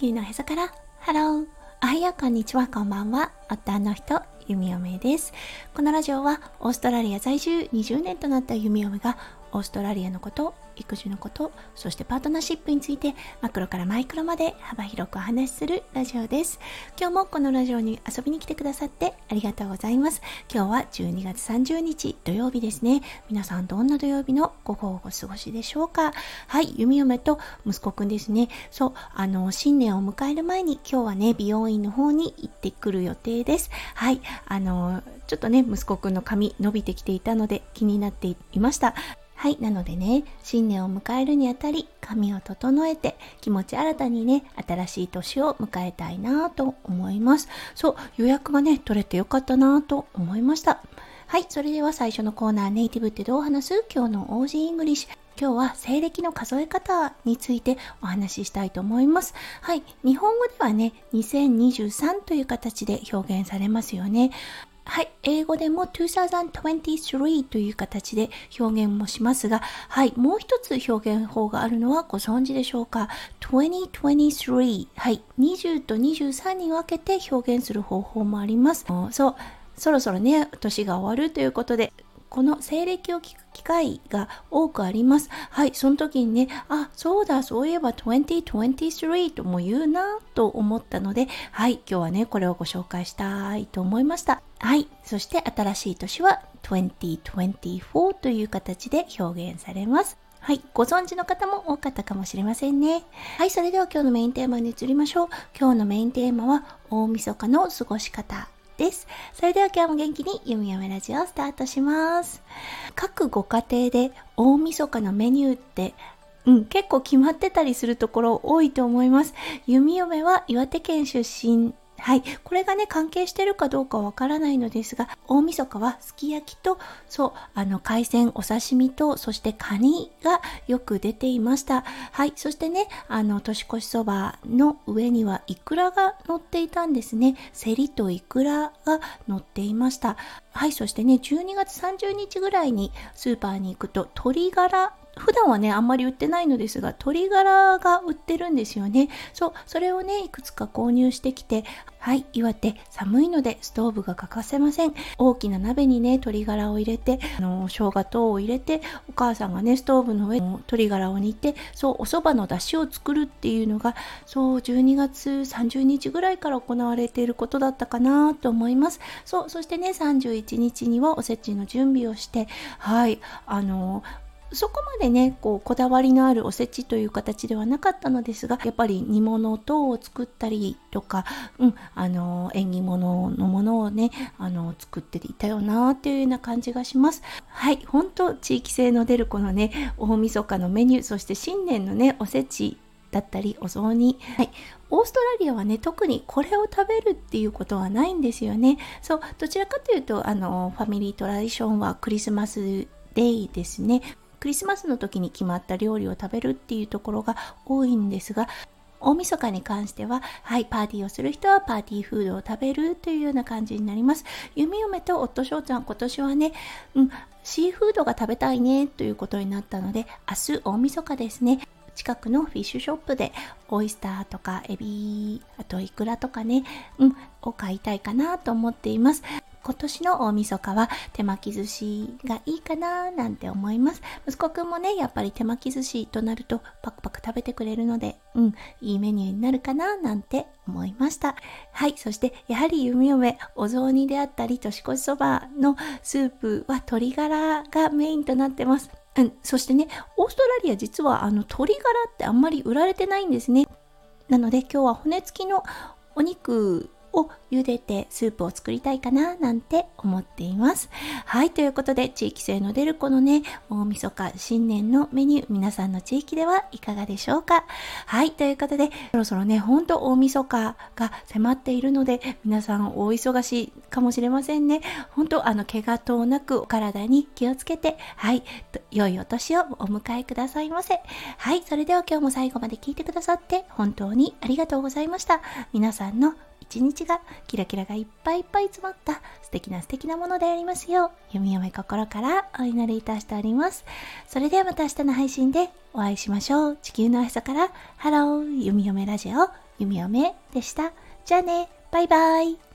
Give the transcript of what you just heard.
球のへそから Hello。おはようこんにちはこんばんは。夫の人ゆみおめです。このラジオはオーストラリア在住20年となったゆみおめがオーストラリアのこと育児のことそしてパートナーシップについてマクロからマイクロまで幅広くお話しするラジオです。今日もこのラジオに遊びに来てくださってありがとうございます。今日は12月30日土曜日ですね。皆さんどんな土曜日の午後をお過ごしでしょうか？はい弓嫁と息子くんですね。そうあの新年を迎える前に今日はね美容院の方に行ってくる予定です。はいあのちょっとね息子くんの髪伸びてきていたので気になっていました。はい。なのでね、新年を迎えるにあたり、髪を整えて、気持ち新たにね、新しい年を迎えたいなと思います。そう、予約がね、取れてよかったなと思いました。はい。それでは最初のコーナー、ネイティブってどう話す？今日の Aussie English。今日は西暦の数え方についてお話ししたいと思います。はい。日本語ではね、2023という形で表現されますよね。はい、英語でも2023という形で表現もしますが、はい、もう一つ表現法があるのはご存知でしょうか ?2023、はい、20と23に分けて表現する方法もあります。そう、そろそろね、年が終わるということで、この西暦を聞く機会が多くあります。はい、その時にね、あ、そうだ、そういえば2023とも言うなと思ったので、はい、今日はね、これをご紹介したいと思いました。はい、そして新しい年は2024という形で表現されます。はい。ご存知の方も多かったかもしれませんね。はい。それでは今日のメインテーマに移りましょう。今日のメインテーマは大晦日の過ごし方です。それでは今日も元気にゆみやめラジオをスタートします。各ご家庭で大晦日のメニューってうん、結構決まってたりするところ多いと思います。弓嫁は岩手県出身はい。これがね、関係してるかどうかわからないのですが、大晦日はすき焼きと、そう、あの、海鮮、お刺身と、そしてカニがよく出ていました。はい。そしてね、あの、年越しそばの上にはイクラが乗っていたんですね。セリとイクラが乗っていました。はい。そしてね、12月30日ぐらいにスーパーに行くと、鶏ガラ普段はね、あんまり売ってないのですが、鶏ガラが売ってるんですよね。そう、それをね、いくつか購入してきて、はい、岩手寒いのでストーブが欠かせません。大きな鍋にね、鶏ガラを入れて、あの、生姜等を入れて、お母さんがね、ストーブの上に鶏ガラを煮て、そう、お蕎麦の出汁を作るっていうのが、そう、12月30日ぐらいから行われていることだったかなと思います。そう、そしてね、31日にはおせちの準備をして、はい、あの、そこまでねこうこだわりのあるおせちという形ではなかったのですがやっぱり煮物等を作ったりとか、うん、あの縁起物のものをねあの作っていたよなっていうような感じがします。はい本当地域性の出るこのね大晦日のメニューそして新年のねおせちだったりお雑煮、はい、オーストラリアはね特にこれを食べるっていうことはないんですよね。そうどちらかというとあのファミリートラディションはクリスマスデイですね。クリスマスの時に決まった料理を食べるっていうところが多いんですが大晦日に関しては、はい、パーティーをする人はパーティーフードを食べるというような感じになります。弓嫁と夫翔ちゃん、今年はね、うん、シーフードが食べたいねということになったので、明日大晦日ですね。近くのフィッシュショップでオイスターとかエビ、あとイクラとかね、うん、を買いたいかなと思っています。今年の大晦日は手巻き寿司がいいかななんて思います。息子くんもね、やっぱり手巻き寿司となるとパクパク食べてくれるので、うん、いいメニューになるかななんて思いました。はい、そしてやはり弓嫁、お雑煮であったり年越しそばのスープは鶏ガラがメインとなってます。うん、そしてね、オーストラリア実はあの鶏ガラってあんまり売られてないんですね。なので今日は骨付きのお肉を茹でてスープを作りたいかななんて思っています。はい、ということで地域性の出るこのね、大晦日新年のメニュー、皆さんの地域ではいかがでしょうかはい、ということで、そろそろね、ほんと大晦日が迫っているので、皆さん大忙しいかもしれませんね。本当あの、怪我等なくお体に気をつけて、はい、良いお年をお迎えくださいませ。はい、それでは今日も最後まで聞いてくださって本当にありがとうございました。皆さんの一日がキラキラがいっぱいいっぱい詰まった素敵な素敵なものでありますよう、弓嫁心からお祈りいたしております。それではまた明日の配信でお会いしましょう。地球の朝から、 Hello、弓嫁ラジオ、弓嫁でした。じゃあね、バイバイ。